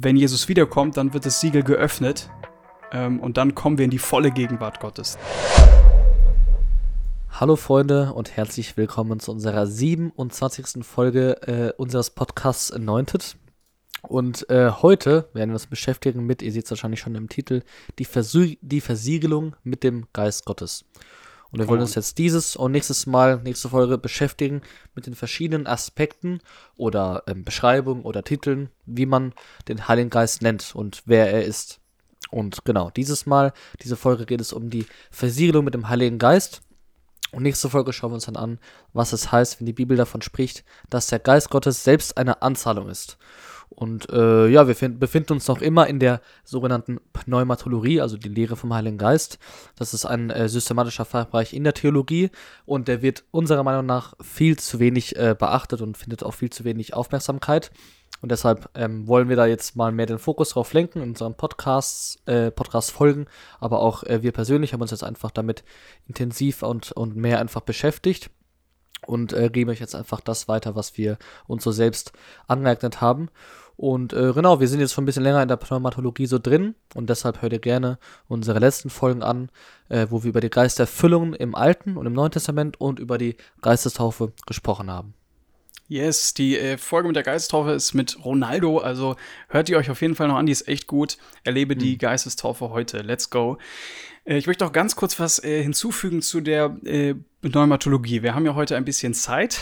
Wenn Jesus wiederkommt, dann wird das Siegel geöffnet ähm, und dann kommen wir in die volle Gegenwart Gottes. Hallo Freunde und herzlich willkommen zu unserer 27. Folge äh, unseres Podcasts Anointed. Und äh, heute werden wir uns beschäftigen mit, ihr seht es wahrscheinlich schon im Titel, die, Versü die Versiegelung mit dem Geist Gottes. Und wir wollen uns jetzt dieses und nächstes Mal, nächste Folge beschäftigen mit den verschiedenen Aspekten oder ähm, Beschreibungen oder Titeln, wie man den Heiligen Geist nennt und wer er ist. Und genau, dieses Mal, diese Folge geht es um die Versiegelung mit dem Heiligen Geist. Und nächste Folge schauen wir uns dann an, was es heißt, wenn die Bibel davon spricht, dass der Geist Gottes selbst eine Anzahlung ist. Und äh, ja, wir befinden uns noch immer in der sogenannten Pneumatologie, also die Lehre vom Heiligen Geist. Das ist ein äh, systematischer Fachbereich in der Theologie und der wird unserer Meinung nach viel zu wenig äh, beachtet und findet auch viel zu wenig Aufmerksamkeit. Und deshalb ähm, wollen wir da jetzt mal mehr den Fokus drauf lenken in unseren Podcasts, äh, Podcast-Folgen. Aber auch äh, wir persönlich haben uns jetzt einfach damit intensiv und, und mehr einfach beschäftigt und äh, geben euch jetzt einfach das weiter, was wir uns so selbst angeeignet haben. Und äh, genau, wir sind jetzt schon ein bisschen länger in der Pneumatologie so drin und deshalb hört ihr gerne unsere letzten Folgen an, äh, wo wir über die Geisterfüllungen im Alten und im Neuen Testament und über die Geistestaufe gesprochen haben. Yes, die äh, Folge mit der Geistestaufe ist mit Ronaldo, also hört ihr euch auf jeden Fall noch an, die ist echt gut. Erlebe die hm. Geistestaufe heute. Let's go. Äh, ich möchte auch ganz kurz was äh, hinzufügen zu der äh, Pneumatologie. Wir haben ja heute ein bisschen Zeit.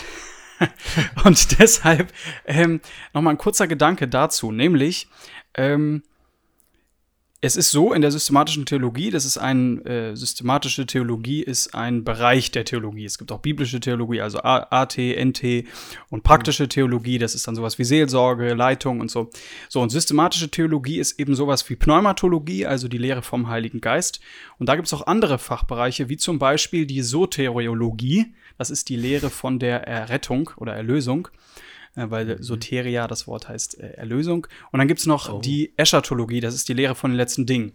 und deshalb ähm, nochmal ein kurzer Gedanke dazu, nämlich ähm, es ist so in der systematischen Theologie, das ist ein äh, systematische Theologie ist ein Bereich der Theologie. Es gibt auch biblische Theologie, also AT, NT und praktische Theologie, das ist dann sowas wie Seelsorge, Leitung und so. So und systematische Theologie ist eben sowas wie Pneumatologie, also die Lehre vom Heiligen Geist. Und da gibt es auch andere Fachbereiche, wie zum Beispiel die Soteriologie. Das ist die Lehre von der Errettung oder Erlösung weil mhm. Soteria das Wort heißt äh, Erlösung. Und dann gibt es noch oh. die Eschatologie, das ist die Lehre von den letzten Dingen.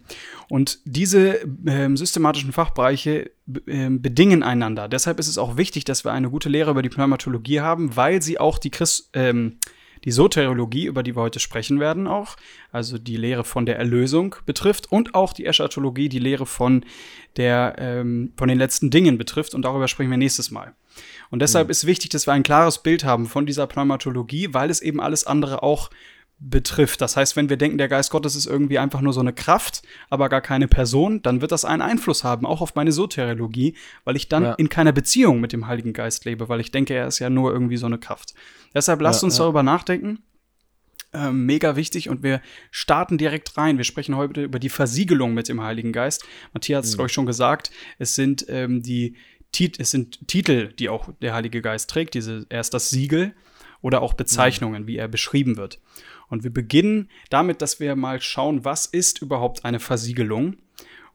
Und diese äh, systematischen Fachbereiche äh, bedingen einander. Deshalb ist es auch wichtig, dass wir eine gute Lehre über die Pneumatologie haben, weil sie auch die Christ ähm, die Soteriologie, über die wir heute sprechen werden, auch, also die Lehre von der Erlösung betrifft und auch die Eschatologie, die Lehre von, der, ähm, von den letzten Dingen betrifft. Und darüber sprechen wir nächstes Mal. Und deshalb mhm. ist wichtig, dass wir ein klares Bild haben von dieser Pneumatologie, weil es eben alles andere auch betrifft. Das heißt, wenn wir denken, der Geist Gottes ist irgendwie einfach nur so eine Kraft, aber gar keine Person, dann wird das einen Einfluss haben, auch auf meine Soteriologie, weil ich dann ja. in keiner Beziehung mit dem Heiligen Geist lebe, weil ich denke, er ist ja nur irgendwie so eine Kraft. Deshalb lasst ja, uns ja. darüber nachdenken. Ähm, mega wichtig und wir starten direkt rein. Wir sprechen heute über die Versiegelung mit dem Heiligen Geist. Matthias hat es, mhm. euch schon gesagt. Es sind ähm, die Tit es sind Titel, die auch der Heilige Geist trägt. Diese, er ist das Siegel oder auch Bezeichnungen, mhm. wie er beschrieben wird. Und wir beginnen damit, dass wir mal schauen, was ist überhaupt eine Versiegelung.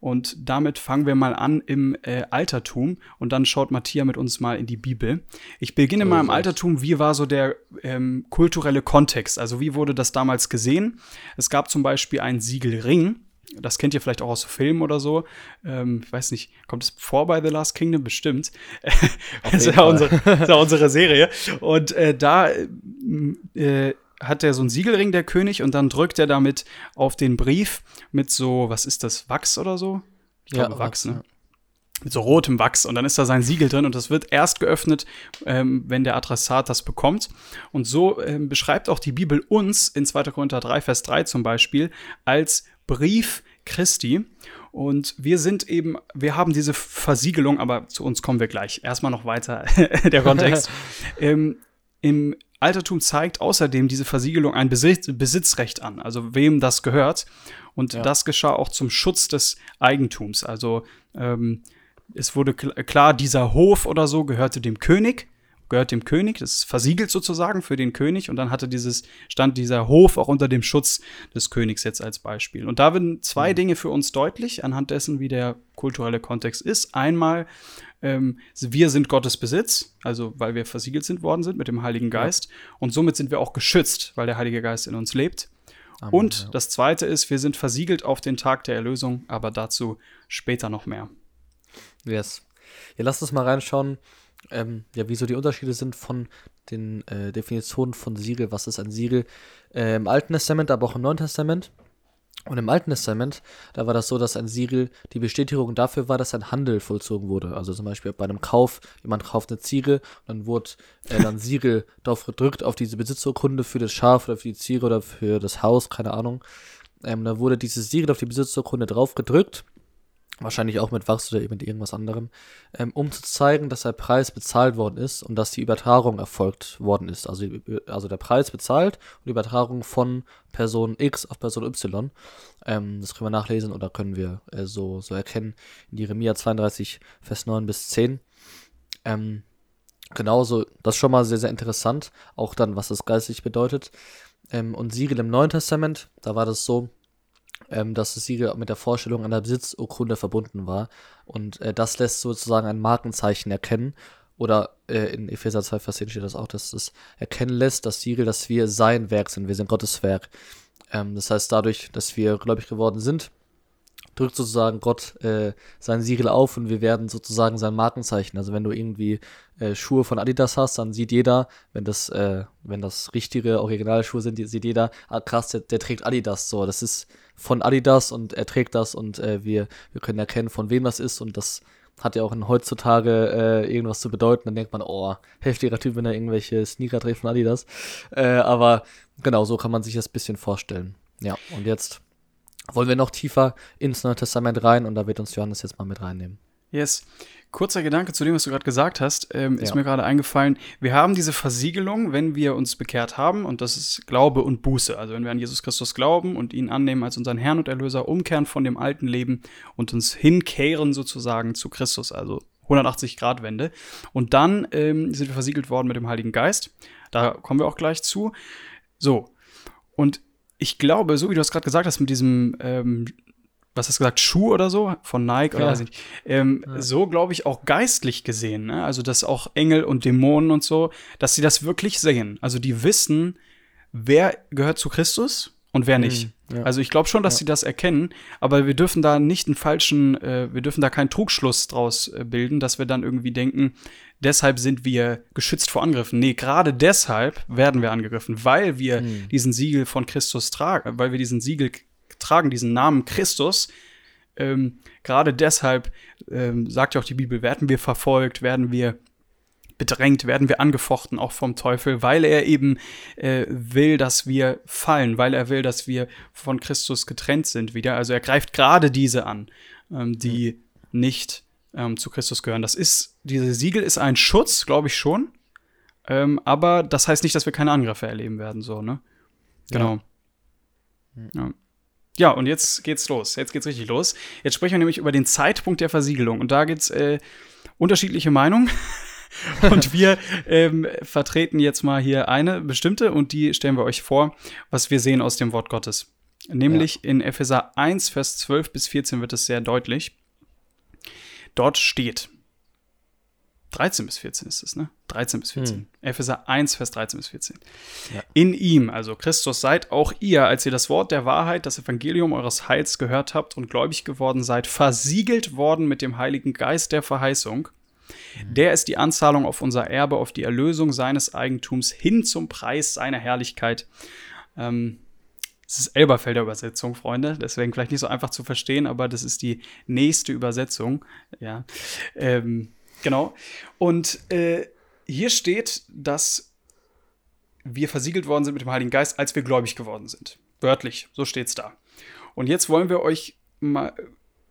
Und damit fangen wir mal an im äh, Altertum und dann schaut Matthias mit uns mal in die Bibel. Ich beginne oh, mal im Altertum. Wie war so der ähm, kulturelle Kontext? Also wie wurde das damals gesehen? Es gab zum Beispiel einen Siegelring. Das kennt ihr vielleicht auch aus Filmen oder so. Ähm, ich weiß nicht, kommt es vor bei The Last Kingdom? Bestimmt. das ist ja, unsere, ist ja unsere Serie. Und äh, da äh, hat er so einen Siegelring, der König, und dann drückt er damit auf den Brief mit so, was ist das, Wachs oder so? Ich glaube, ja, Wachs, ne? Mit so rotem Wachs. Und dann ist da sein Siegel drin und das wird erst geöffnet, ähm, wenn der Adressat das bekommt. Und so ähm, beschreibt auch die Bibel uns in 2. Korinther 3, Vers 3 zum Beispiel als Brief Christi. Und wir sind eben, wir haben diese Versiegelung, aber zu uns kommen wir gleich. Erstmal noch weiter der Kontext. ähm, Im Altertum zeigt außerdem diese Versiegelung ein Besitz, Besitzrecht an, also wem das gehört. Und ja. das geschah auch zum Schutz des Eigentums. Also ähm, es wurde kl klar, dieser Hof oder so gehörte dem König, gehört dem König, das ist versiegelt sozusagen für den König. Und dann hatte dieses, stand dieser Hof auch unter dem Schutz des Königs jetzt als Beispiel. Und da werden zwei mhm. Dinge für uns deutlich, anhand dessen, wie der kulturelle Kontext ist. Einmal ähm, wir sind Gottes Besitz, also weil wir versiegelt sind worden sind mit dem Heiligen Geist. Ja. Und somit sind wir auch geschützt, weil der Heilige Geist in uns lebt. Amen, und ja. das Zweite ist, wir sind versiegelt auf den Tag der Erlösung, aber dazu später noch mehr. Yes. Ja, lasst uns mal reinschauen, ähm, ja, wieso die Unterschiede sind von den äh, Definitionen von Siegel, was ist ein Siegel, äh, im Alten Testament, aber auch im Neuen Testament. Und im Alten Testament, da war das so, dass ein Siegel die Bestätigung dafür war, dass ein Handel vollzogen wurde. Also zum Beispiel bei einem Kauf, jemand kauft eine Ziege und dann wurde äh, dann Siegel darauf gedrückt, auf diese Besitzurkunde für das Schaf oder für die Ziege oder für das Haus, keine Ahnung. Ähm, da wurde dieses Siegel auf die Besitzurkunde drauf gedrückt wahrscheinlich auch mit Wachs oder mit irgendwas anderem, ähm, um zu zeigen, dass der Preis bezahlt worden ist und dass die Übertragung erfolgt worden ist. Also, also der Preis bezahlt und die Übertragung von Person X auf Person Y. Ähm, das können wir nachlesen oder können wir äh, so, so erkennen in Jeremia 32, Vers 9 bis 10. Ähm, genauso, das ist schon mal sehr, sehr interessant, auch dann, was das geistlich bedeutet. Ähm, und Siegel im Neuen Testament, da war das so, ähm, dass das Siegel mit der Vorstellung einer Besitzurkunde verbunden war. Und äh, das lässt sozusagen ein Markenzeichen erkennen. Oder äh, in Epheser 2, Vers 10 steht das auch, dass es erkennen lässt, das Siegel, dass wir sein Werk sind. Wir sind Gottes Werk. Ähm, das heißt, dadurch, dass wir gläubig geworden sind, drückt sozusagen Gott äh, sein Siegel auf und wir werden sozusagen sein Markenzeichen. Also wenn du irgendwie äh, Schuhe von Adidas hast, dann sieht jeder, wenn das, äh, wenn das richtige Originalschuhe sind, sieht jeder, ah krass, der, der, trägt Adidas. So, das ist von Adidas und er trägt das und äh, wir, wir können erkennen, von wem das ist und das hat ja auch in heutzutage äh, irgendwas zu bedeuten. Dann denkt man, oh, heftiger Typ, wenn er irgendwelche Sneaker trägt von Adidas. Äh, aber genau, so kann man sich das bisschen vorstellen. Ja, und jetzt wollen wir noch tiefer ins Neue Testament rein und da wird uns Johannes jetzt mal mit reinnehmen. Yes. Kurzer Gedanke zu dem, was du gerade gesagt hast, ähm, ja. ist mir gerade eingefallen. Wir haben diese Versiegelung, wenn wir uns bekehrt haben, und das ist Glaube und Buße. Also wenn wir an Jesus Christus glauben und ihn annehmen als unseren Herrn und Erlöser, umkehren von dem alten Leben und uns hinkehren sozusagen zu Christus, also 180 Grad Wende. Und dann ähm, sind wir versiegelt worden mit dem Heiligen Geist. Da kommen wir auch gleich zu. So. Und ich glaube, so wie du es gerade gesagt hast, mit diesem, ähm, was hast du gesagt, Schuh oder so von Nike oder ja. weiß ich nicht, ähm, ja. so glaube ich auch geistlich gesehen, ne? also dass auch Engel und Dämonen und so, dass sie das wirklich sehen. Also die wissen, wer gehört zu Christus und wer nicht. Mhm. Ja. Also ich glaube schon, dass sie das erkennen, aber wir dürfen da nicht einen falschen, äh, wir dürfen da keinen Trugschluss draus äh, bilden, dass wir dann irgendwie denken, deshalb sind wir geschützt vor Angriffen. Nee, gerade deshalb werden wir angegriffen, weil wir mhm. diesen Siegel von Christus tragen, weil wir diesen Siegel tragen, diesen Namen Christus. Ähm, gerade deshalb ähm, sagt ja auch die Bibel, werden wir verfolgt, werden wir bedrängt, werden wir angefochten, auch vom Teufel, weil er eben äh, will, dass wir fallen, weil er will, dass wir von Christus getrennt sind wieder. Also er greift gerade diese an, ähm, die mhm. nicht ähm, zu Christus gehören. Das ist, diese Siegel ist ein Schutz, glaube ich schon. Ähm, aber das heißt nicht, dass wir keine Angriffe erleben werden, so, ne? Genau. Ja. ja. Ja, und jetzt geht's los. Jetzt geht's richtig los. Jetzt sprechen wir nämlich über den Zeitpunkt der Versiegelung. Und da gibt's äh, unterschiedliche Meinungen. und wir ähm, vertreten jetzt mal hier eine bestimmte und die stellen wir euch vor, was wir sehen aus dem Wort Gottes. Nämlich ja. in Epheser 1, Vers 12 bis 14 wird es sehr deutlich. Dort steht, 13 bis 14 ist es, ne? 13 bis 14. Hm. Epheser 1, Vers 13 bis 14. Ja. In ihm, also Christus, seid auch ihr, als ihr das Wort der Wahrheit, das Evangelium eures Heils gehört habt und gläubig geworden seid, versiegelt worden mit dem Heiligen Geist der Verheißung, der ist die Anzahlung auf unser Erbe, auf die Erlösung seines Eigentums hin zum Preis seiner Herrlichkeit. Ähm, das ist Elberfelder Übersetzung, Freunde. Deswegen vielleicht nicht so einfach zu verstehen, aber das ist die nächste Übersetzung. Ja, ähm, genau. Und äh, hier steht, dass wir versiegelt worden sind mit dem Heiligen Geist, als wir gläubig geworden sind. Wörtlich, so steht es da. Und jetzt wollen wir euch mal.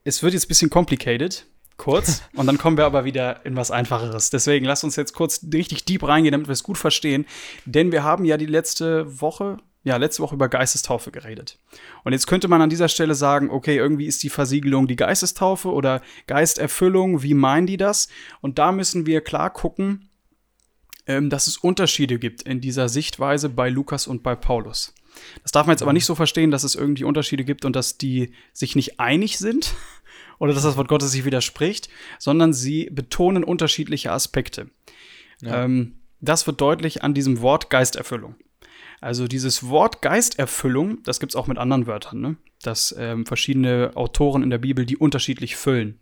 Es wird jetzt ein bisschen complicated, kurz und dann kommen wir aber wieder in was Einfacheres. Deswegen lasst uns jetzt kurz richtig deep reingehen, damit wir es gut verstehen. Denn wir haben ja die letzte Woche, ja, letzte Woche über Geistestaufe geredet. Und jetzt könnte man an dieser Stelle sagen, okay, irgendwie ist die Versiegelung die Geistestaufe oder Geisterfüllung, wie meinen die das? Und da müssen wir klar gucken, ähm, dass es Unterschiede gibt in dieser Sichtweise bei Lukas und bei Paulus. Das darf man jetzt aber nicht so verstehen, dass es irgendwie Unterschiede gibt und dass die sich nicht einig sind, oder dass das Wort Gottes sich widerspricht, sondern sie betonen unterschiedliche Aspekte. Ja. Ähm, das wird deutlich an diesem Wort Geisterfüllung. Also dieses Wort Geisterfüllung, das gibt es auch mit anderen Wörtern, ne? dass ähm, verschiedene Autoren in der Bibel die unterschiedlich füllen.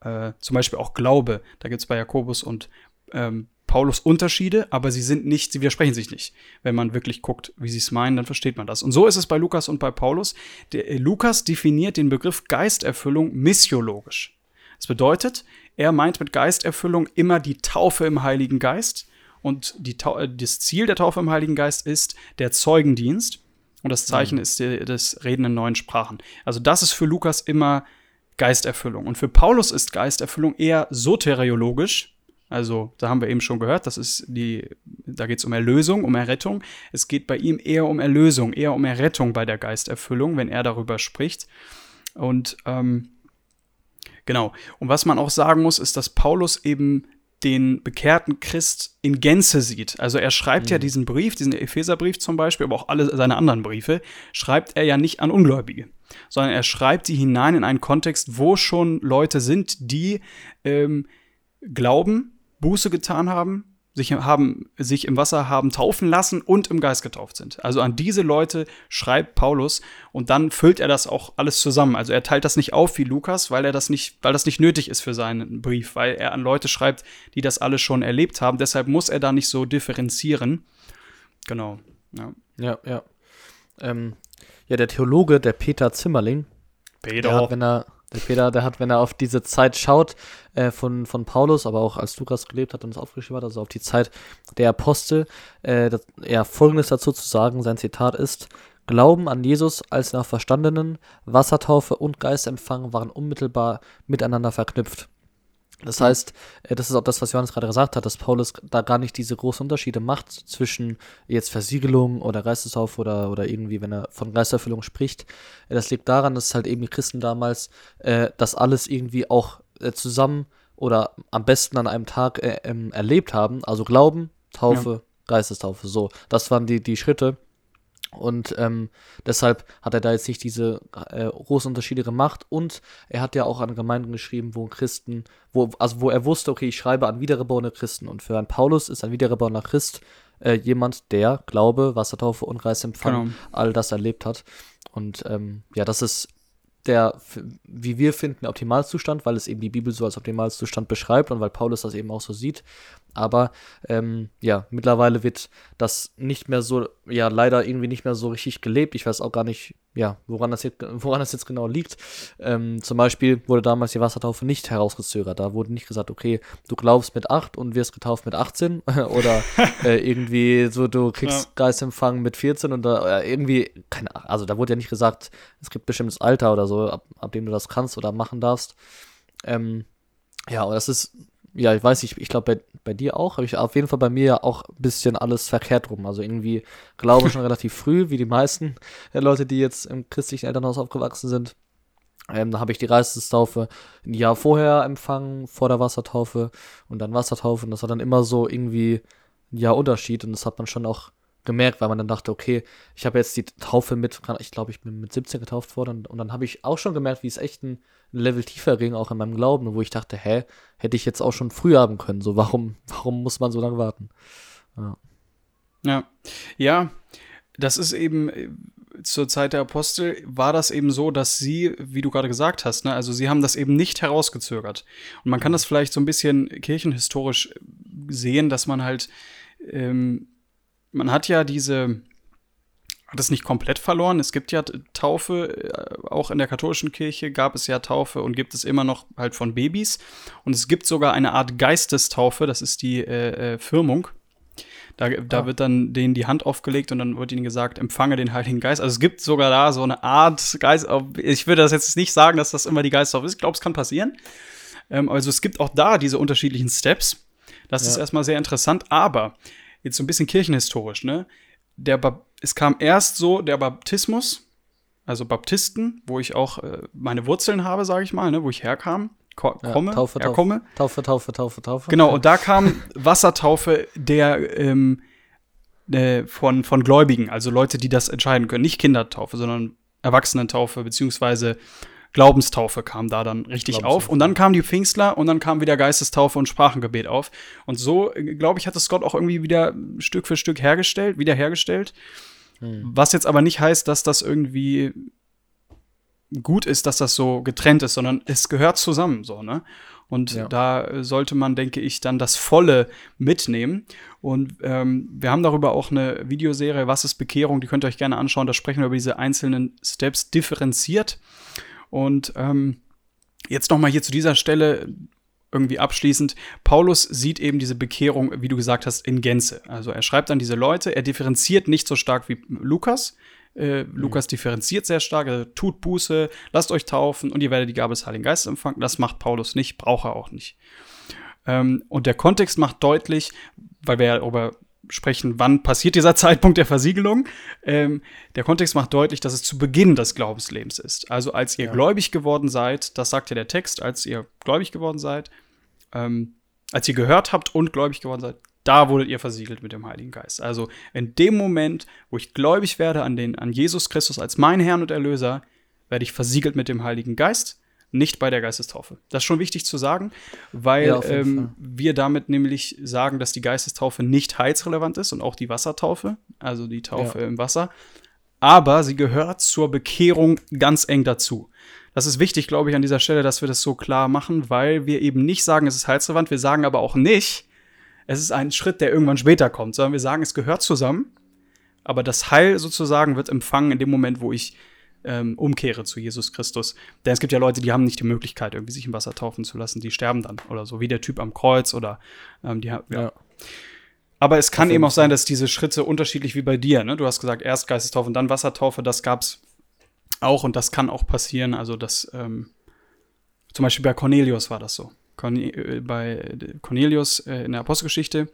Äh, zum Beispiel auch Glaube, da gibt es bei Jakobus und ähm, Paulus Unterschiede, aber sie sind nicht, sie widersprechen sich nicht. Wenn man wirklich guckt, wie sie es meinen, dann versteht man das. Und so ist es bei Lukas und bei Paulus. Der, äh, Lukas definiert den Begriff Geisterfüllung missiologisch. Das bedeutet, er meint mit Geisterfüllung immer die Taufe im Heiligen Geist. Und die, äh, das Ziel der Taufe im Heiligen Geist ist der Zeugendienst. Und das Zeichen mhm. ist das Reden in neuen Sprachen. Also das ist für Lukas immer Geisterfüllung. Und für Paulus ist Geisterfüllung eher soteriologisch. Also, da haben wir eben schon gehört, das ist die, da geht es um Erlösung, um Errettung. Es geht bei ihm eher um Erlösung, eher um Errettung bei der Geisterfüllung, wenn er darüber spricht. Und ähm, genau. Und was man auch sagen muss, ist, dass Paulus eben den bekehrten Christ in Gänze sieht. Also er schreibt mhm. ja diesen Brief, diesen Epheserbrief zum Beispiel, aber auch alle seine anderen Briefe, schreibt er ja nicht an Ungläubige, sondern er schreibt sie hinein in einen Kontext, wo schon Leute sind, die ähm, glauben, Buße getan haben, sich, haben, sich im Wasser haben taufen lassen und im Geist getauft sind. Also an diese Leute schreibt Paulus und dann füllt er das auch alles zusammen. Also er teilt das nicht auf wie Lukas, weil er das nicht, weil das nicht nötig ist für seinen Brief, weil er an Leute schreibt, die das alles schon erlebt haben. Deshalb muss er da nicht so differenzieren. Genau. Ja, ja. Ja, ähm, ja der Theologe, der Peter Zimmerling, Peter. Der hat, wenn er der Peter, der hat, wenn er auf diese Zeit schaut, äh, von, von Paulus, aber auch als Lukas gelebt hat und es aufgeschrieben hat, also auf die Zeit der Apostel, äh, das, ja, folgendes dazu zu sagen, sein Zitat ist, Glauben an Jesus als den Verstandenen, Wassertaufe und Geistempfang waren unmittelbar miteinander verknüpft. Das heißt, äh, das ist auch das, was Johannes gerade gesagt hat, dass Paulus da gar nicht diese großen Unterschiede macht zwischen jetzt Versiegelung oder Geistestaufe oder, oder irgendwie, wenn er von Geisterfüllung spricht. Äh, das liegt daran, dass halt eben die Christen damals äh, das alles irgendwie auch äh, zusammen oder am besten an einem Tag äh, ähm, erlebt haben. Also Glauben, Taufe, ja. Geistestaufe. So, das waren die, die Schritte. Und ähm, deshalb hat er da jetzt nicht diese äh, großen Unterschiede gemacht. Und er hat ja auch an Gemeinden geschrieben, wo Christen, wo, also wo er wusste, okay, ich schreibe an wiedergeborene Christen. Und für einen Paulus ist ein wiedergeborener Christ äh, jemand, der Glaube, Wassertaufe und Geistempfang genau. all das erlebt hat. Und ähm, ja, das ist der, wie wir finden, Optimalzustand, weil es eben die Bibel so als Optimalzustand beschreibt und weil Paulus das eben auch so sieht. Aber ähm, ja, mittlerweile wird das nicht mehr so, ja, leider irgendwie nicht mehr so richtig gelebt. Ich weiß auch gar nicht, ja, woran das jetzt, woran das jetzt genau liegt. Ähm, zum Beispiel wurde damals die Wassertaufe nicht herausgezögert. Da wurde nicht gesagt, okay, du glaubst mit 8 und wirst getauft mit 18 oder äh, irgendwie so, du kriegst ja. Geistempfang mit 14 und da äh, irgendwie, keine Ahnung, also da wurde ja nicht gesagt, es gibt bestimmtes Alter oder so, ab, ab dem du das kannst oder machen darfst. Ähm, ja, und das ist ja, ich weiß nicht, ich glaube bei, bei dir auch, habe ich auf jeden Fall bei mir ja auch ein bisschen alles verkehrt rum. Also irgendwie glaube schon relativ früh, wie die meisten äh, Leute, die jetzt im christlichen Elternhaus aufgewachsen sind. Ähm, da habe ich die Geistestaufe ein Jahr vorher empfangen, vor der Wassertaufe und dann Wassertaufe. Und das war dann immer so irgendwie ein Jahr Unterschied und das hat man schon auch gemerkt, weil man dann dachte, okay, ich habe jetzt die Taufe mit, ich glaube, ich bin mit 17 getauft worden und, dann habe ich auch schon gemerkt, wie es echt ein, Level tiefer ging, auch in meinem Glauben, wo ich dachte, hä, hätte ich jetzt auch schon früh haben können, so warum, warum muss man so lange warten? Ja. Ja, ja das ist eben äh, zur Zeit der Apostel war das eben so, dass sie, wie du gerade gesagt hast, ne, also sie haben das eben nicht herausgezögert. Und man kann das vielleicht so ein bisschen kirchenhistorisch sehen, dass man halt ähm, man hat ja diese, hat es nicht komplett verloren. Es gibt ja Taufe, äh, auch in der katholischen Kirche gab es ja Taufe und gibt es immer noch halt von Babys. Und es gibt sogar eine Art Geistestaufe, das ist die äh, äh, Firmung. Da, da ah. wird dann denen die Hand aufgelegt und dann wird ihnen gesagt, empfange den Heiligen Geist. Also es gibt sogar da so eine Art Geist. Ich würde das jetzt nicht sagen, dass das immer die Geisttaufe ist. Ich glaube, es kann passieren. Ähm, also es gibt auch da diese unterschiedlichen Steps. Das ja. ist erstmal sehr interessant. Aber jetzt so ein bisschen kirchenhistorisch, ne? Der es kam erst so der Baptismus, also Baptisten, wo ich auch äh, meine Wurzeln habe, sage ich mal, ne, wo ich herkam, ko komme, ja, Taufe, herkomme. Taufe, Taufe, Taufe, Taufe. Genau, und da kam Wassertaufe der ähm, äh, von, von Gläubigen, also Leute, die das entscheiden können. Nicht Kindertaufe, sondern Erwachsenentaufe, beziehungsweise Glaubenstaufe kam da dann richtig auf. Und dann kamen die Pfingstler und dann kam wieder Geistestaufe und Sprachengebet auf. Und so, äh, glaube ich, hat es Gott auch irgendwie wieder Stück für Stück hergestellt, wiederhergestellt. Hm. Was jetzt aber nicht heißt, dass das irgendwie gut ist, dass das so getrennt ist, sondern es gehört zusammen, so, ne? Und ja. da sollte man, denke ich, dann das Volle mitnehmen. Und ähm, wir haben darüber auch eine Videoserie, Was ist Bekehrung? Die könnt ihr euch gerne anschauen. Da sprechen wir über diese einzelnen Steps differenziert. Und ähm, jetzt noch mal hier zu dieser Stelle irgendwie abschließend. Paulus sieht eben diese Bekehrung, wie du gesagt hast, in Gänze. Also er schreibt an diese Leute, er differenziert nicht so stark wie Lukas. Äh, mhm. Lukas differenziert sehr stark, er tut Buße, lasst euch taufen und ihr werdet die Gabe des Heiligen Geistes empfangen. Das macht Paulus nicht, braucht er auch nicht. Ähm, und der Kontext macht deutlich, weil wir ja darüber sprechen, wann passiert dieser Zeitpunkt der Versiegelung. Ähm, der Kontext macht deutlich, dass es zu Beginn des Glaubenslebens ist. Also als ihr ja. gläubig geworden seid, das sagt ja der Text, als ihr gläubig geworden seid, ähm, als ihr gehört habt und gläubig geworden seid, da wurdet ihr versiegelt mit dem Heiligen Geist. Also in dem Moment, wo ich gläubig werde an, den, an Jesus Christus als mein Herrn und Erlöser, werde ich versiegelt mit dem Heiligen Geist nicht bei der Geistestaufe. Das ist schon wichtig zu sagen, weil ja, ähm, wir damit nämlich sagen, dass die Geistestaufe nicht heilsrelevant ist und auch die Wassertaufe, also die Taufe ja. im Wasser. Aber sie gehört zur Bekehrung ganz eng dazu. Das ist wichtig, glaube ich, an dieser Stelle, dass wir das so klar machen, weil wir eben nicht sagen, es ist heilsrelevant. Wir sagen aber auch nicht, es ist ein Schritt, der irgendwann später kommt, sondern wir sagen, es gehört zusammen. Aber das Heil sozusagen wird empfangen in dem Moment, wo ich ähm, umkehre zu Jesus Christus. Denn es gibt ja Leute, die haben nicht die Möglichkeit, irgendwie sich im Wasser taufen zu lassen, die sterben dann oder so, wie der Typ am Kreuz oder ähm, die haben, ja. ja. Aber es kann eben auch sein, dass diese Schritte unterschiedlich wie bei dir, ne? Du hast gesagt, erst Geistestaufe und dann Wassertaufe, das gab's auch und das kann auch passieren. Also das, ähm, zum Beispiel bei Cornelius war das so. Corne äh, bei Cornelius äh, in der Apostelgeschichte,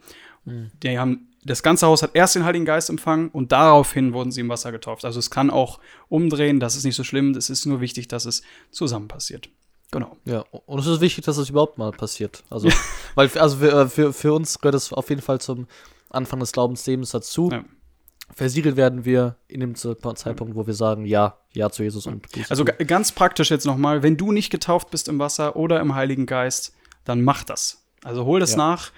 mhm. die haben das ganze Haus hat erst den Heiligen Geist empfangen und daraufhin wurden sie im Wasser getauft. Also es kann auch umdrehen, das ist nicht so schlimm, es ist nur wichtig, dass es zusammen passiert. Genau. Ja, und es ist wichtig, dass es überhaupt mal passiert. Also, weil, also für, äh, für, für uns gehört es auf jeden Fall zum Anfang des Glaubenslebens dazu. Ja. Versiegelt werden wir in dem Zeitpunkt, wo wir sagen, ja, ja zu Jesus und Buße. Also ganz praktisch jetzt nochmal, wenn du nicht getauft bist im Wasser oder im Heiligen Geist, dann mach das. Also hol das ja. nach,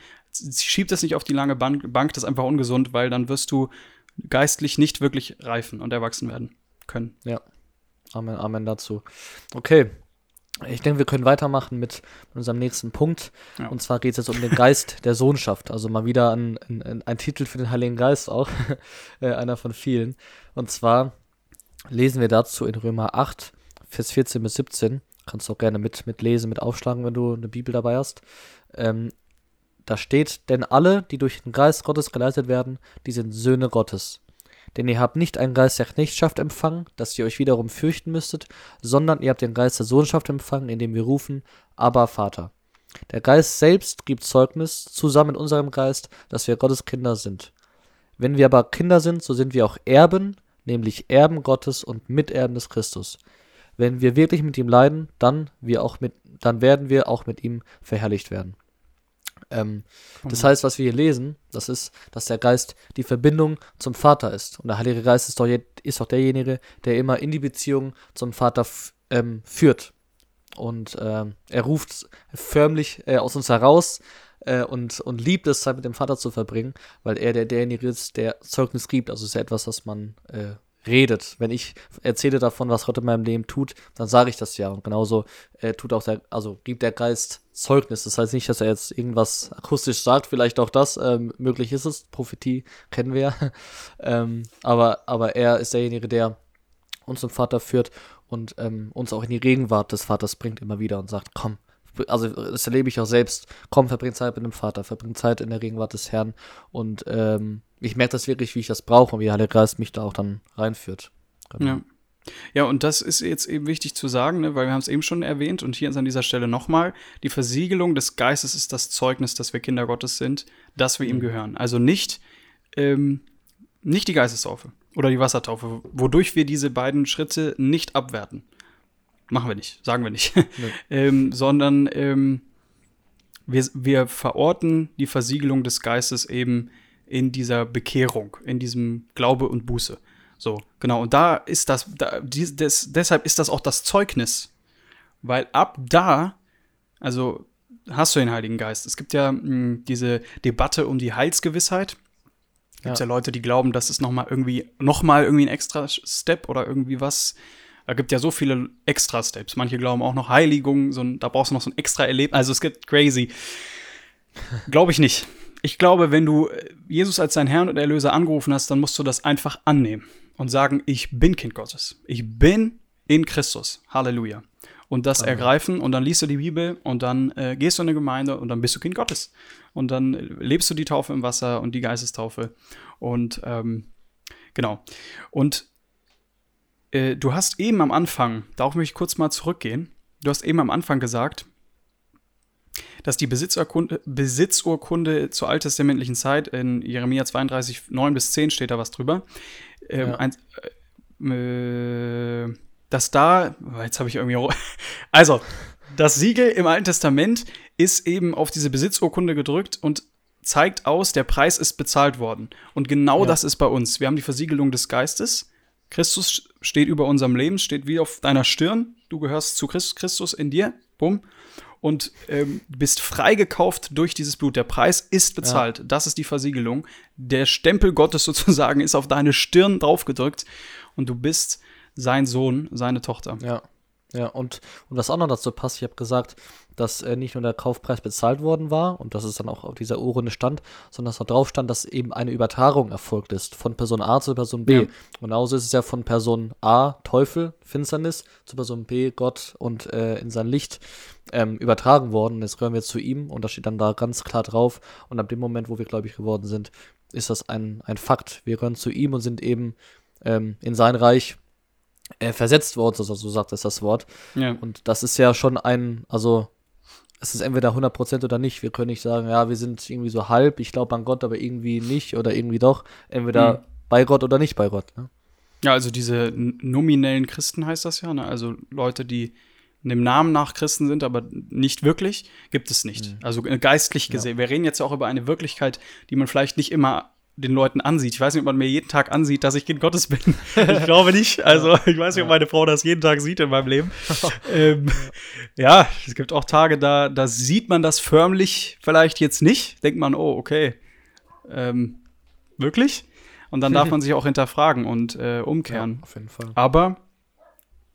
schieb das nicht auf die lange Bank, Bank, das ist einfach ungesund, weil dann wirst du geistlich nicht wirklich reifen und erwachsen werden können. Ja. Amen, Amen dazu. Okay. Ich denke, wir können weitermachen mit unserem nächsten Punkt. Ja. Und zwar geht es jetzt um den Geist der Sohnschaft. Also mal wieder ein, ein, ein Titel für den Heiligen Geist auch. Äh, einer von vielen. Und zwar lesen wir dazu in Römer 8, Vers 14 bis 17. Kannst du auch gerne mit, mit lesen, mit aufschlagen, wenn du eine Bibel dabei hast. Ähm, da steht, denn alle, die durch den Geist Gottes geleitet werden, die sind Söhne Gottes. Denn ihr habt nicht einen Geist der Knechtschaft empfangen, dass ihr euch wiederum fürchten müsstet, sondern ihr habt den Geist der Sohnschaft empfangen, indem wir rufen, aber Vater. Der Geist selbst gibt Zeugnis zusammen mit unserem Geist, dass wir Gottes Kinder sind. Wenn wir aber Kinder sind, so sind wir auch Erben, nämlich Erben Gottes und Miterben des Christus. Wenn wir wirklich mit ihm leiden, dann, wir auch mit, dann werden wir auch mit ihm verherrlicht werden. Ähm, das heißt, was wir hier lesen, das ist, dass der Geist die Verbindung zum Vater ist. Und der Heilige Geist ist doch, ist doch derjenige, der immer in die Beziehung zum Vater ähm, führt. Und ähm, er ruft förmlich äh, aus uns heraus äh, und, und liebt es, Zeit mit dem Vater zu verbringen, weil er der, derjenige ist, der Zeugnis gibt. Also ist ja etwas, was man äh, redet. Wenn ich erzähle davon, was Gott in meinem Leben tut, dann sage ich das ja. Und genauso äh, tut auch der, also gibt der Geist Zeugnis. Das heißt nicht, dass er jetzt irgendwas akustisch sagt, vielleicht auch das, ähm, möglich ist es. Prophetie kennen wir ja. ähm, aber, aber er ist derjenige, der uns zum Vater führt und ähm, uns auch in die Gegenwart des Vaters bringt immer wieder und sagt, komm, also das erlebe ich auch selbst, komm, verbring Zeit mit dem Vater, verbring Zeit in der Gegenwart des Herrn und ähm, ich merke das wirklich, wie ich das brauche und wie Heilige Geist mich da auch dann reinführt. Genau. Ja. Ja, und das ist jetzt eben wichtig zu sagen, ne, weil wir haben es eben schon erwähnt und hier an dieser Stelle nochmal, die Versiegelung des Geistes ist das Zeugnis, dass wir Kinder Gottes sind, dass wir mhm. ihm gehören. Also nicht, ähm, nicht die Geistestaufe oder die Wassertaufe, wodurch wir diese beiden Schritte nicht abwerten. Machen wir nicht, sagen wir nicht. Ähm, sondern ähm, wir, wir verorten die Versiegelung des Geistes eben in dieser Bekehrung, in diesem Glaube und Buße. So, genau. Und da ist das, da, dies, des, deshalb ist das auch das Zeugnis. Weil ab da, also hast du den Heiligen Geist. Es gibt ja mh, hm, diese Debatte um die Heilsgewissheit. Gibt ja. ja Leute, die glauben, das ist noch mal irgendwie, noch mal irgendwie ein extra Step oder irgendwie was Da gibt ja so viele Extra-Steps. Manche glauben auch noch Heiligung, so ein, da brauchst du noch so ein extra Erlebnis. Also es gibt crazy. Glaube ich nicht. Ich glaube, wenn du Jesus als deinen Herrn und Erlöser angerufen hast, dann musst du das einfach annehmen und sagen, ich bin Kind Gottes. Ich bin in Christus. Halleluja. Und das Amen. ergreifen und dann liest du die Bibel und dann äh, gehst du in eine Gemeinde und dann bist du Kind Gottes. Und dann lebst du die Taufe im Wasser und die Geistestaufe. Und ähm, genau. Und äh, du hast eben am Anfang, darauf möchte ich kurz mal zurückgehen, du hast eben am Anfang gesagt, dass die Besitzurkunde, Besitzurkunde zur alttestamentlichen Zeit in Jeremia 32, 9 bis 10 steht da was drüber. Ähm, ja. ein, äh, dass da, jetzt habe ich irgendwie, also, das Siegel im Alten Testament ist eben auf diese Besitzurkunde gedrückt und zeigt aus, der Preis ist bezahlt worden. Und genau ja. das ist bei uns. Wir haben die Versiegelung des Geistes. Christus steht über unserem Leben, steht wie auf deiner Stirn. Du gehörst zu Christus in dir. Bumm. Und ähm, bist freigekauft durch dieses Blut. Der Preis ist bezahlt. Ja. Das ist die Versiegelung. Der Stempel Gottes sozusagen ist auf deine Stirn draufgedrückt. Und du bist sein Sohn, seine Tochter. Ja. Ja, und, und was auch noch dazu passt, ich habe gesagt, dass äh, nicht nur der Kaufpreis bezahlt worden war und dass es dann auch auf dieser Urrunde stand, sondern dass da drauf stand, dass eben eine Übertragung erfolgt ist von Person A zu Person B. Ja. Genauso ist es ja von Person A, Teufel, Finsternis, zu Person B, Gott und äh, in sein Licht ähm, übertragen worden. Jetzt gehören wir zu ihm und da steht dann da ganz klar drauf. Und ab dem Moment, wo wir gläubig geworden sind, ist das ein, ein Fakt. Wir gehören zu ihm und sind eben ähm, in sein Reich äh, versetzt worden, so, so sagt es das Wort. Ja. Und das ist ja schon ein, also es ist entweder 100% oder nicht. Wir können nicht sagen, ja, wir sind irgendwie so halb, ich glaube an Gott, aber irgendwie nicht oder irgendwie doch. Entweder mhm. bei Gott oder nicht bei Gott. Ne? Ja, also diese nominellen Christen heißt das ja, ne? also Leute, die dem Namen nach Christen sind, aber nicht wirklich, gibt es nicht. Mhm. Also äh, geistlich gesehen. Ja. Wir reden jetzt ja auch über eine Wirklichkeit, die man vielleicht nicht immer den Leuten ansieht. Ich weiß nicht, ob man mir jeden Tag ansieht, dass ich Kind Gottes bin. ich glaube nicht. Also ich weiß nicht, ob meine Frau das jeden Tag sieht in meinem Leben. ähm, ja, es gibt auch Tage, da, da sieht man das förmlich vielleicht jetzt nicht. Denkt man, oh, okay. Ähm, wirklich? Und dann darf man sich auch hinterfragen und äh, umkehren. Ja, auf jeden Fall. Aber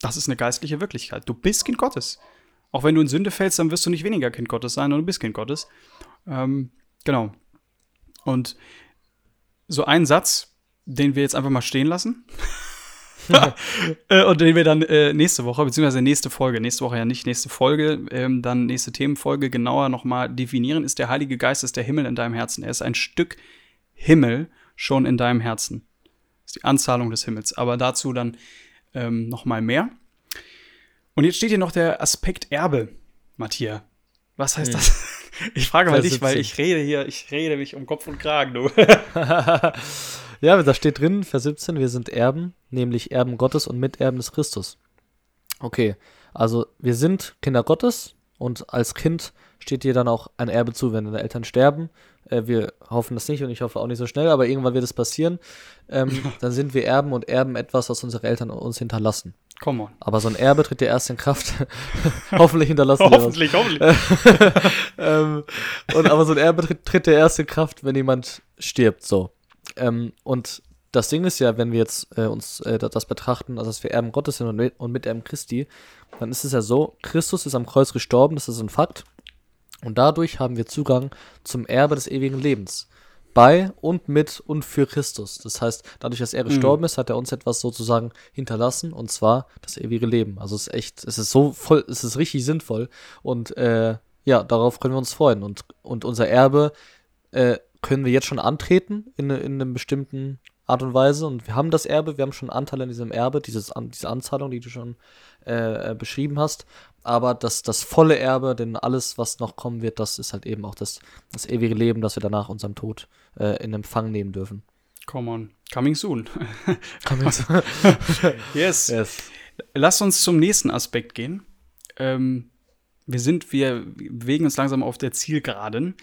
das ist eine geistliche Wirklichkeit. Du bist Kind Gottes. Auch wenn du in Sünde fällst, dann wirst du nicht weniger Kind Gottes sein, sondern du bist Kind Gottes. Ähm, genau. Und so einen Satz, den wir jetzt einfach mal stehen lassen. Äh, und den wir dann äh, nächste Woche, beziehungsweise nächste Folge, nächste Woche ja nicht, nächste Folge, ähm, dann nächste Themenfolge genauer nochmal definieren, ist der Heilige Geist, ist der Himmel in deinem Herzen. Er ist ein Stück Himmel schon in deinem Herzen. Das ist die Anzahlung des Himmels. Aber dazu dann ähm, nochmal mehr. Und jetzt steht hier noch der Aspekt Erbe, Matthias. Was heißt hm. das? Ich frage mal dich, weil ich rede hier, ich rede mich um Kopf und Kragen, du. ja, da steht drin, Vers 17, wir sind Erben, nämlich Erben Gottes und Miterben des Christus. Okay, also wir sind Kinder Gottes und als Kind steht dir dann auch ein Erbe zu, wenn deine Eltern sterben. Äh, wir hoffen das nicht und ich hoffe auch nicht so schnell, aber irgendwann wird es passieren. Ähm, dann sind wir Erben und erben etwas, was unsere Eltern uns hinterlassen. Come on. Aber so ein Erbe tritt ja erst in Kraft. hoffentlich hinterlassen Hoffentlich, hoffentlich. ähm, und aber so ein Erbe tritt, tritt ja erst in Kraft, wenn jemand stirbt. So. Ähm, und das Ding ist ja, wenn wir jetzt äh, uns äh, das betrachten, also dass wir Erben Gottes sind und mit, und mit Erben Christi, dann ist es ja so, Christus ist am Kreuz gestorben, das ist ein Fakt. Und dadurch haben wir Zugang zum Erbe des ewigen Lebens bei und mit und für Christus. Das heißt, dadurch, dass er gestorben mhm. ist, hat er uns etwas sozusagen hinterlassen und zwar das ewige Leben. Also es ist echt, es ist so voll, es ist richtig sinnvoll und äh, ja, darauf können wir uns freuen und, und unser Erbe äh, können wir jetzt schon antreten in, in einem bestimmten Art und Weise und wir haben das Erbe, wir haben schon Anteil an diesem Erbe, dieses, an, diese Anzahlung, die du schon äh, äh, beschrieben hast. Aber das, das volle Erbe, denn alles, was noch kommen wird, das ist halt eben auch das, das ewige Leben, das wir danach unserem Tod äh, in Empfang nehmen dürfen. Come on. Coming soon. Coming soon. yes. yes. Lass uns zum nächsten Aspekt gehen. Ähm, wir sind, wir bewegen uns langsam auf der Zielgeraden.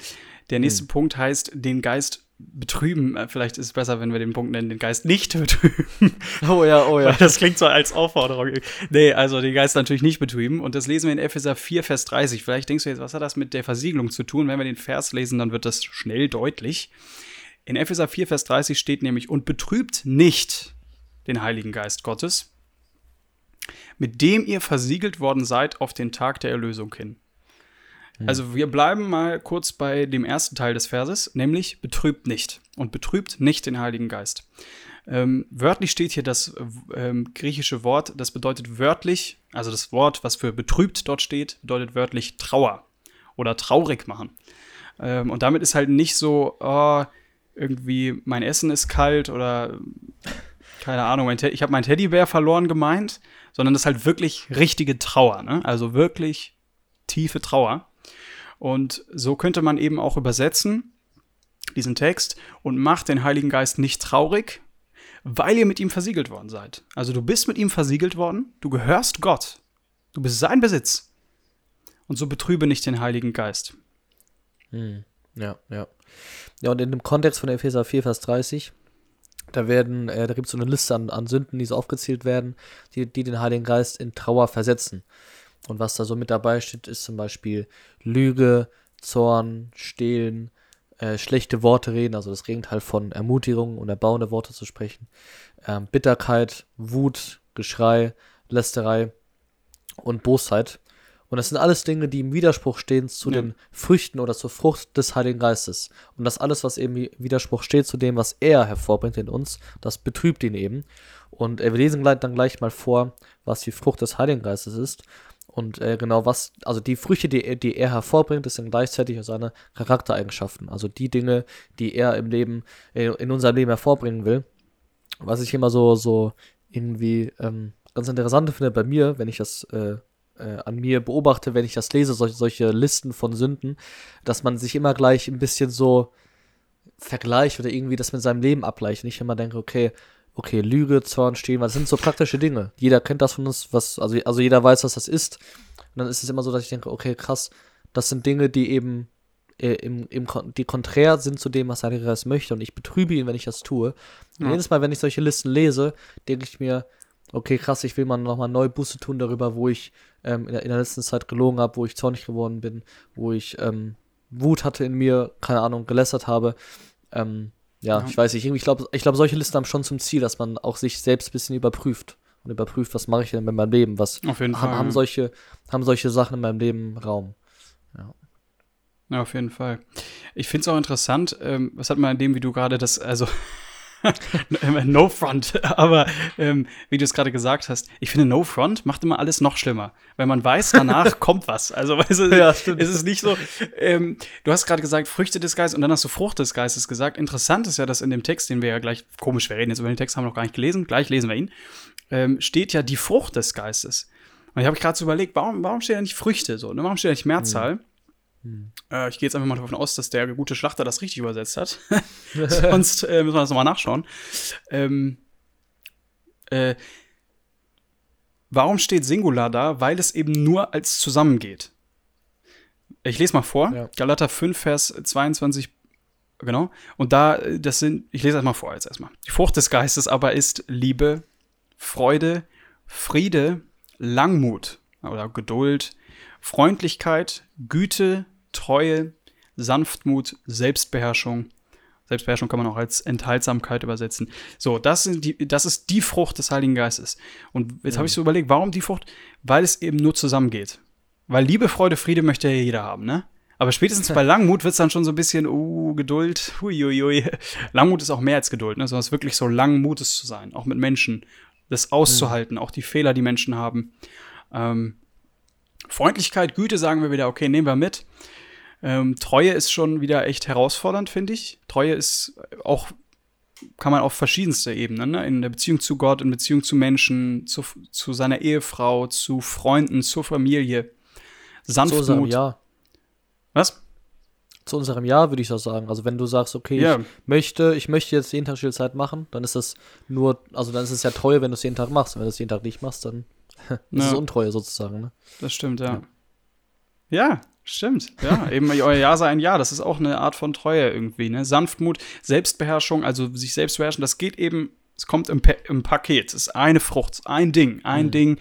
Der nächste hm. Punkt heißt, den Geist betrüben. Äh, vielleicht ist es besser, wenn wir den Punkt nennen, den Geist nicht betrüben. Oh ja, oh ja. Weil das klingt so als Aufforderung. Nee, also den Geist natürlich nicht betrüben. Und das lesen wir in Epheser 4, Vers 30. Vielleicht denkst du jetzt, was hat das mit der Versiegelung zu tun? Wenn wir den Vers lesen, dann wird das schnell deutlich. In Epheser 4, Vers 30 steht nämlich, und betrübt nicht den Heiligen Geist Gottes, mit dem ihr versiegelt worden seid auf den Tag der Erlösung hin. Also wir bleiben mal kurz bei dem ersten Teil des Verses, nämlich betrübt nicht und betrübt nicht den Heiligen Geist. Ähm, wörtlich steht hier das ähm, griechische Wort, das bedeutet wörtlich, also das Wort, was für betrübt dort steht, bedeutet wörtlich Trauer oder traurig machen. Ähm, und damit ist halt nicht so, oh, irgendwie mein Essen ist kalt oder keine Ahnung, ich habe meinen Teddybär verloren gemeint, sondern das ist halt wirklich richtige Trauer, ne? also wirklich tiefe Trauer. Und so könnte man eben auch übersetzen, diesen Text, und macht den Heiligen Geist nicht traurig, weil ihr mit ihm versiegelt worden seid. Also du bist mit ihm versiegelt worden, du gehörst Gott, du bist sein Besitz. Und so betrübe nicht den Heiligen Geist. Hm. Ja, ja. Ja, und in dem Kontext von Epheser 4, Vers 30, da werden, äh, da gibt es so eine Liste an, an Sünden, die so aufgezählt werden, die, die den Heiligen Geist in Trauer versetzen. Und was da so mit dabei steht, ist zum Beispiel Lüge, Zorn, Stehlen, äh, schlechte Worte reden, also das Gegenteil von Ermutigung und erbauende Worte zu sprechen, ähm, Bitterkeit, Wut, Geschrei, Lästerei und Bosheit. Und das sind alles Dinge, die im Widerspruch stehen zu ja. den Früchten oder zur Frucht des Heiligen Geistes. Und das alles, was eben im Widerspruch steht zu dem, was er hervorbringt in uns, das betrübt ihn eben. Und äh, wir lesen dann gleich mal vor, was die Frucht des Heiligen Geistes ist. Und äh, genau was, also die Früchte, die, die er hervorbringt, das sind gleichzeitig seine Charaktereigenschaften. Also die Dinge, die er im Leben, äh, in unserem Leben hervorbringen will. Was ich immer so, so irgendwie ähm, ganz interessant finde bei mir, wenn ich das äh, äh, an mir beobachte, wenn ich das lese, solche, solche Listen von Sünden, dass man sich immer gleich ein bisschen so vergleicht oder irgendwie das mit seinem Leben abgleicht. Und ich immer denke, okay, okay, Lüge, Zorn, Stehen, das sind so praktische Dinge. Jeder kennt das von uns, was, also, also jeder weiß, was das ist. Und dann ist es immer so, dass ich denke, okay, krass, das sind Dinge, die eben äh, im, im, die konträr sind zu dem, was Geist möchte. Und ich betrübe ihn, wenn ich das tue. Und ja. jedes Mal, wenn ich solche Listen lese, denke ich mir, okay, krass, ich will mal nochmal neu Buße tun darüber, wo ich ähm, in, der, in, der, letzten Zeit gelogen habe, wo ich zornig geworden bin, wo ich ähm, Wut hatte in mir, keine Ahnung, gelästert habe. Ähm, ja, ja, ich weiß nicht, irgendwie, ich glaube, ich glaub, solche Listen haben schon zum Ziel, dass man auch sich selbst ein bisschen überprüft und überprüft, was mache ich denn mit meinem Leben, was auf jeden haben, Fall, haben, solche, haben solche Sachen in meinem Leben Raum. Ja. Ja, auf jeden Fall. Ich finde es auch interessant, ähm, was hat man in dem, wie du gerade das, also no Front, aber ähm, wie du es gerade gesagt hast, ich finde No Front macht immer alles noch schlimmer, weil man weiß, danach kommt was. Also weißt du, ja, stimmt. ist es nicht so. Ähm, du hast gerade gesagt Früchte des Geistes und dann hast du Frucht des Geistes gesagt. Interessant ist ja, dass in dem Text, den wir ja gleich komisch, wir reden jetzt über den Text, haben wir noch gar nicht gelesen, gleich lesen wir ihn, ähm, steht ja die Frucht des Geistes. Und ich habe gerade so überlegt, warum, warum steht da nicht Früchte so? Ne? Warum steht da nicht Mehrzahl? Mhm. Hm. Äh, ich gehe jetzt einfach mal davon aus, dass der gute Schlachter das richtig übersetzt hat. Sonst äh, müssen wir das nochmal nachschauen. Ähm, äh, warum steht Singular da? Weil es eben nur als zusammengeht. Ich lese mal vor. Ja. Galater 5, Vers 22. Genau. Und da, äh, das sind, ich lese das mal vor jetzt erstmal. Die Frucht des Geistes aber ist Liebe, Freude, Friede, Langmut oder Geduld, Freundlichkeit, Güte, Treue, Sanftmut, Selbstbeherrschung. Selbstbeherrschung kann man auch als Enthaltsamkeit übersetzen. So, das, sind die, das ist die Frucht des Heiligen Geistes. Und jetzt ja. habe ich so überlegt, warum die Frucht? Weil es eben nur zusammengeht. Weil Liebe, Freude, Friede möchte ja jeder haben, ne? Aber spätestens bei Langmut wird es dann schon so ein bisschen, uh, Geduld, huiuiui. Langmut ist auch mehr als Geduld, ne? Sondern es ist wirklich so langmutes zu sein, auch mit Menschen, das auszuhalten, mhm. auch die Fehler, die Menschen haben. Ähm, Freundlichkeit, Güte sagen wir wieder, okay, nehmen wir mit. Ähm, Treue ist schon wieder echt herausfordernd, finde ich. Treue ist auch, kann man auf verschiedenste Ebenen, ne? in der Beziehung zu Gott, in Beziehung zu Menschen, zu, zu seiner Ehefrau, zu Freunden, zur Familie. Sanftmut. Zu unserem Jahr. Was? Zu unserem Jahr würde ich das sagen. Also wenn du sagst, okay, ja. ich möchte, ich möchte jetzt jeden Tag Stillzeit machen, dann ist das nur, also dann ist es ja Treue, wenn du es jeden Tag machst. wenn du es jeden Tag nicht machst, dann das ja. ist Untreue sozusagen, ne? Das stimmt, ja. ja. ja. stimmt. Ja, eben euer Ja sei ein Ja. Das ist auch eine Art von Treue irgendwie, ne? Sanftmut, Selbstbeherrschung, also sich selbst beherrschen, das geht eben, es kommt im, pa im Paket. Es ist eine Frucht, ein Ding, ein mhm. Ding,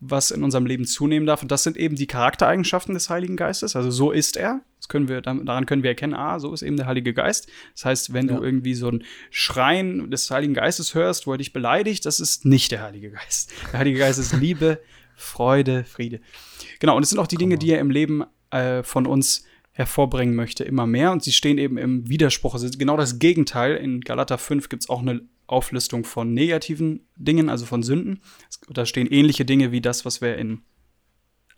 was in unserem Leben zunehmen darf. Und das sind eben die Charaktereigenschaften des Heiligen Geistes. Also so ist er. Das können wir, daran können wir erkennen, ah, so ist eben der Heilige Geist. Das heißt, wenn ja. du irgendwie so ein Schreien des Heiligen Geistes hörst, wo er dich beleidigt, das ist nicht der Heilige Geist. Der Heilige Geist ist Liebe, Freude, Friede. Genau, und es sind auch die Dinge, die er im Leben äh, von uns hervorbringen möchte, immer mehr. Und sie stehen eben im Widerspruch. Also genau das Gegenteil. In Galater 5 gibt es auch eine Auflistung von negativen Dingen, also von Sünden. Da stehen ähnliche Dinge wie das, was wir in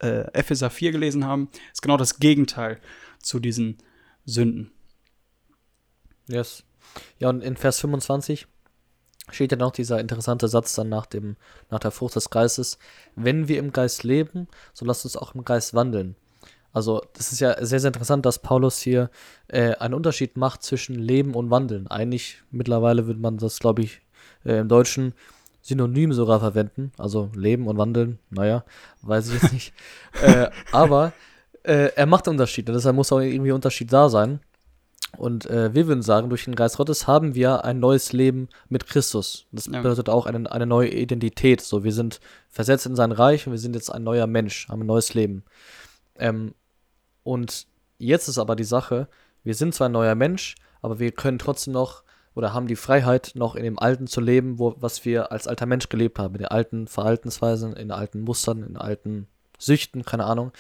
äh, Epheser 4 gelesen haben. Das ist genau das Gegenteil zu diesen Sünden. Yes. Ja, und in Vers 25 steht ja noch dieser interessante Satz dann nach, dem, nach der Frucht des Geistes. Wenn wir im Geist leben, so lasst uns auch im Geist wandeln. Also, das ist ja sehr, sehr interessant, dass Paulus hier äh, einen Unterschied macht zwischen Leben und Wandeln. Eigentlich mittlerweile würde man das, glaube ich, äh, im Deutschen synonym sogar verwenden. Also Leben und Wandeln, naja, weiß ich jetzt nicht. äh, aber äh, er macht Unterschiede, deshalb muss auch irgendwie Unterschied da sein. Und äh, wir würden sagen, durch den Geist Gottes haben wir ein neues Leben mit Christus. Das ja. bedeutet auch eine, eine neue Identität. So, wir sind versetzt in sein Reich und wir sind jetzt ein neuer Mensch, haben ein neues Leben. Ähm, und jetzt ist aber die Sache, wir sind zwar ein neuer Mensch, aber wir können trotzdem noch oder haben die Freiheit, noch in dem Alten zu leben, wo, was wir als alter Mensch gelebt haben, in den alten Verhaltensweisen, in den alten Mustern, in alten Süchten, keine Ahnung.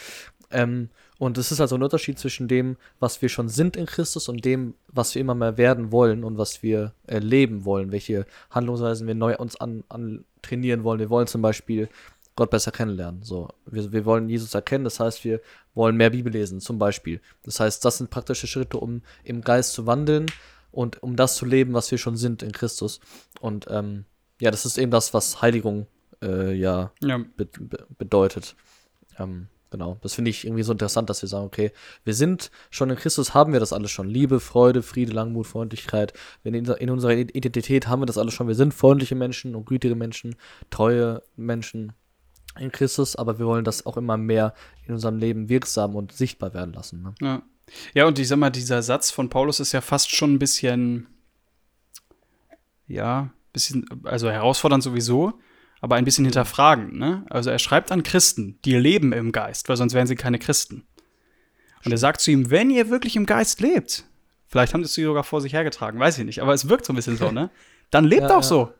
Ähm, und es ist also ein Unterschied zwischen dem, was wir schon sind in Christus und dem, was wir immer mehr werden wollen und was wir erleben wollen, welche Handlungsweisen wir neu uns an, an trainieren wollen. Wir wollen zum Beispiel Gott besser kennenlernen. So, wir, wir wollen Jesus erkennen, das heißt, wir wollen mehr Bibel lesen, zum Beispiel. Das heißt, das sind praktische Schritte, um im Geist zu wandeln und um das zu leben, was wir schon sind in Christus. Und ähm, ja, das ist eben das, was Heiligung äh, ja, ja. Be be bedeutet. Ähm, genau, das finde ich irgendwie so interessant, dass wir sagen, okay, wir sind schon in Christus, haben wir das alles schon. Liebe, Freude, Friede, Langmut, Freundlichkeit. In, in unserer Identität haben wir das alles schon. Wir sind freundliche Menschen und gütige Menschen, treue Menschen in Christus, aber wir wollen das auch immer mehr in unserem Leben wirksam und sichtbar werden lassen. Ne? Ja. ja, und ich sag mal, dieser Satz von Paulus ist ja fast schon ein bisschen, ja, bisschen, also herausfordernd sowieso, aber ein bisschen hinterfragend. Ne? Also er schreibt an Christen, die leben im Geist, weil sonst wären sie keine Christen. Und er sagt zu ihm, wenn ihr wirklich im Geist lebt, vielleicht haben sie sogar vor sich hergetragen, weiß ich nicht, aber es wirkt so ein bisschen so, ne? Dann lebt ja, auch ja. so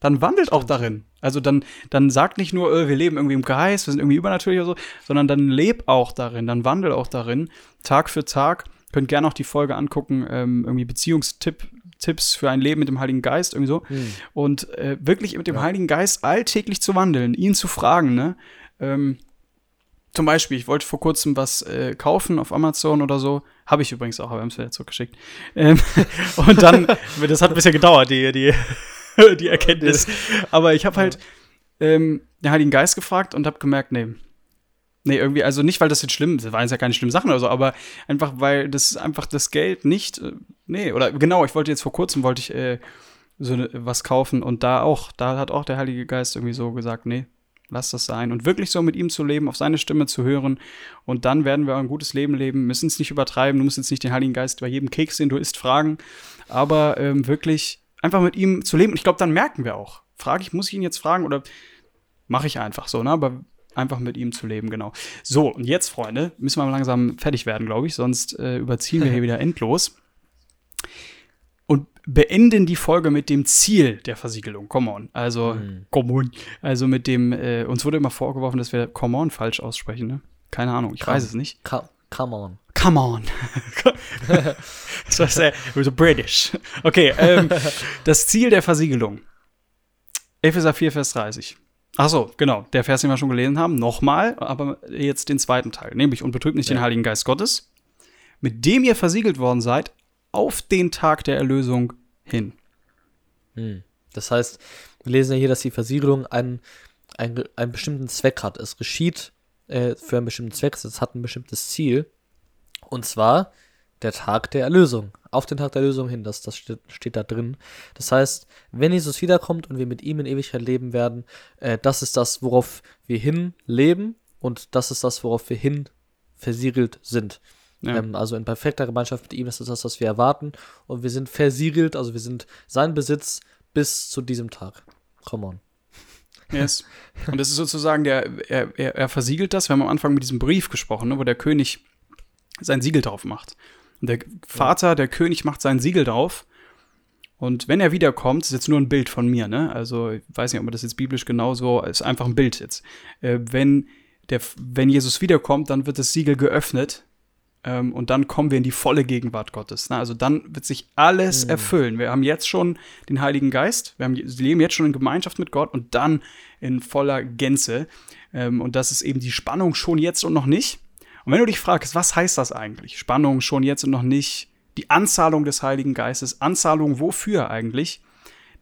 dann wandelt auch darin. Also dann, dann sagt nicht nur, äh, wir leben irgendwie im Geist, wir sind irgendwie übernatürlich oder so, sondern dann lebt auch darin, dann wandelt auch darin, Tag für Tag. Könnt gerne auch die Folge angucken, ähm, irgendwie Beziehungstipps für ein Leben mit dem Heiligen Geist, irgendwie so. Hm. Und äh, wirklich mit dem ja. Heiligen Geist alltäglich zu wandeln, ihn zu fragen, ne? Ähm, zum Beispiel, ich wollte vor kurzem was äh, kaufen auf Amazon oder so. Habe ich übrigens auch, aber wir haben es wieder zurückgeschickt. Ähm, und dann, das hat ein bisschen gedauert, die, die die Erkenntnis. Aber ich habe halt ähm, den Heiligen Geist gefragt und habe gemerkt, nee. Nee, irgendwie, also nicht, weil das jetzt schlimm, das waren ja keine schlimmen Sachen oder so, aber einfach, weil das einfach das Geld nicht, äh, nee, oder genau, ich wollte jetzt vor kurzem, wollte ich äh, so ne, was kaufen und da auch, da hat auch der Heilige Geist irgendwie so gesagt, nee, lass das sein. Und wirklich so mit ihm zu leben, auf seine Stimme zu hören. Und dann werden wir ein gutes Leben leben. Müssen es nicht übertreiben. Du musst jetzt nicht den Heiligen Geist bei jedem Keks, den du isst, fragen. Aber ähm, wirklich einfach mit ihm zu leben. Und ich glaube, dann merken wir auch. Frage ich, muss ich ihn jetzt fragen oder mache ich einfach so, ne? Aber einfach mit ihm zu leben, genau. So, und jetzt, Freunde, müssen wir mal langsam fertig werden, glaube ich, sonst äh, überziehen wir hier wieder endlos. Und beenden die Folge mit dem Ziel der Versiegelung. Come on. Also, mhm. come on. Also mit dem, äh, uns wurde immer vorgeworfen, dass wir come on falsch aussprechen, ne? Keine Ahnung, ich come, weiß es nicht. Come, come on. Come on. das war sehr so British. Okay, ähm, das Ziel der Versiegelung. Epheser 4, Vers 30. Ach so, genau, der Vers, den wir schon gelesen haben, nochmal, aber jetzt den zweiten Teil, nämlich und betrübt nicht ja. den Heiligen Geist Gottes, mit dem ihr versiegelt worden seid, auf den Tag der Erlösung hin. Hm. Das heißt, wir lesen ja hier, dass die Versiegelung einen, einen, einen bestimmten Zweck hat. Es geschieht äh, für einen bestimmten Zweck, es hat ein bestimmtes Ziel. Und zwar der Tag der Erlösung. Auf den Tag der Erlösung hin, das, das steht, steht da drin. Das heißt, wenn Jesus wiederkommt und wir mit ihm in Ewigkeit leben werden, äh, das ist das, worauf wir hin leben und das ist das, worauf wir hin versiegelt sind. Ja. Ähm, also in perfekter Gemeinschaft mit ihm, das ist das, was wir erwarten. Und wir sind versiegelt, also wir sind sein Besitz bis zu diesem Tag. Come on. Yes. Und das ist sozusagen der, er, er, er versiegelt das. Wir haben am Anfang mit diesem Brief gesprochen, ne, wo der König sein Siegel drauf macht. Und der Vater, der König macht sein Siegel drauf. Und wenn er wiederkommt, ist jetzt nur ein Bild von mir, ne? Also, ich weiß nicht, ob man das jetzt biblisch genauso, ist einfach ein Bild jetzt. Äh, wenn, der, wenn Jesus wiederkommt, dann wird das Siegel geöffnet ähm, und dann kommen wir in die volle Gegenwart Gottes. Ne? Also dann wird sich alles mhm. erfüllen. Wir haben jetzt schon den Heiligen Geist, wir, haben, leben jetzt schon in Gemeinschaft mit Gott und dann in voller Gänze. Ähm, und das ist eben die Spannung schon jetzt und noch nicht. Und wenn du dich fragst, was heißt das eigentlich? Spannung schon jetzt und noch nicht, die Anzahlung des Heiligen Geistes, Anzahlung wofür eigentlich,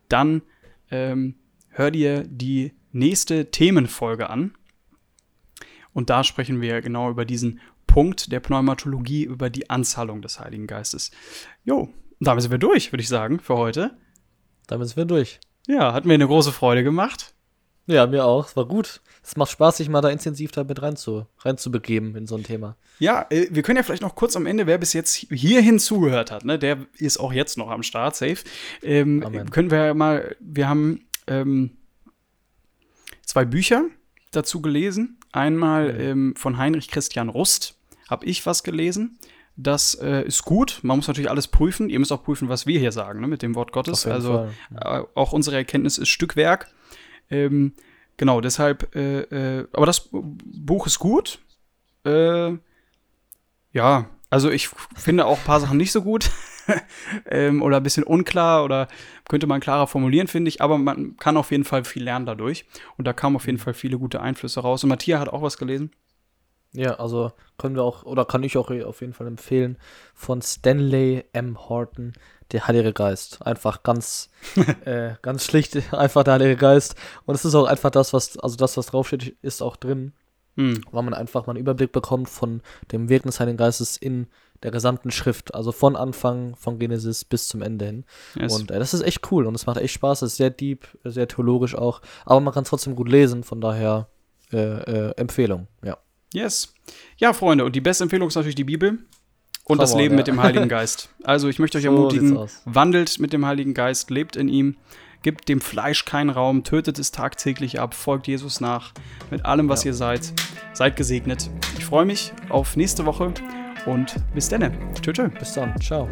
dann ähm, hör dir die nächste Themenfolge an. Und da sprechen wir genau über diesen Punkt der Pneumatologie, über die Anzahlung des Heiligen Geistes. Jo, damit sind wir durch, würde ich sagen, für heute. Damit sind wir durch. Ja, hat mir eine große Freude gemacht. Ja, mir auch. Es war gut. Es macht Spaß, sich mal da intensiv damit reinzu, reinzubegeben in so ein Thema. Ja, äh, wir können ja vielleicht noch kurz am Ende, wer bis jetzt hierhin zugehört hat, ne, der ist auch jetzt noch am Start, safe. Ähm, können wir mal, wir haben ähm, zwei Bücher dazu gelesen. Einmal mhm. ähm, von Heinrich Christian Rust, habe ich was gelesen. Das äh, ist gut. Man muss natürlich alles prüfen. Ihr müsst auch prüfen, was wir hier sagen, ne, mit dem Wort Gottes. Also äh, auch unsere Erkenntnis ist Stückwerk. Ähm, genau, deshalb, äh, äh, aber das Buch ist gut. Äh, ja, also ich finde auch ein paar Sachen nicht so gut ähm, oder ein bisschen unklar oder könnte man klarer formulieren, finde ich. Aber man kann auf jeden Fall viel lernen dadurch. Und da kamen auf jeden mhm. Fall viele gute Einflüsse raus. Und Matthias hat auch was gelesen. Ja, also können wir auch, oder kann ich auch auf jeden Fall empfehlen, von Stanley M. Horton, der Heilige Geist. Einfach ganz, äh, ganz schlicht, einfach der Heilige Geist. Und es ist auch einfach das, was, also das, was draufsteht, ist auch drin. Hm. Weil man einfach mal einen Überblick bekommt von dem Wirken des Heiligen Geistes in der gesamten Schrift. Also von Anfang, von Genesis bis zum Ende hin. Yes. Und äh, das ist echt cool und es macht echt Spaß. Es ist sehr deep, sehr theologisch auch. Aber man kann es trotzdem gut lesen, von daher äh, äh, Empfehlung, ja. Yes. Ja, Freunde, und die beste Empfehlung ist natürlich die Bibel und Come das on, Leben ja. mit dem Heiligen Geist. Also ich möchte euch so ermutigen, wandelt mit dem Heiligen Geist, lebt in ihm, gibt dem Fleisch keinen Raum, tötet es tagtäglich ab, folgt Jesus nach, mit allem, was ja. ihr seid. Seid gesegnet. Ich freue mich auf nächste Woche und bis dann. Tschö, tschö. Bis dann. Ciao.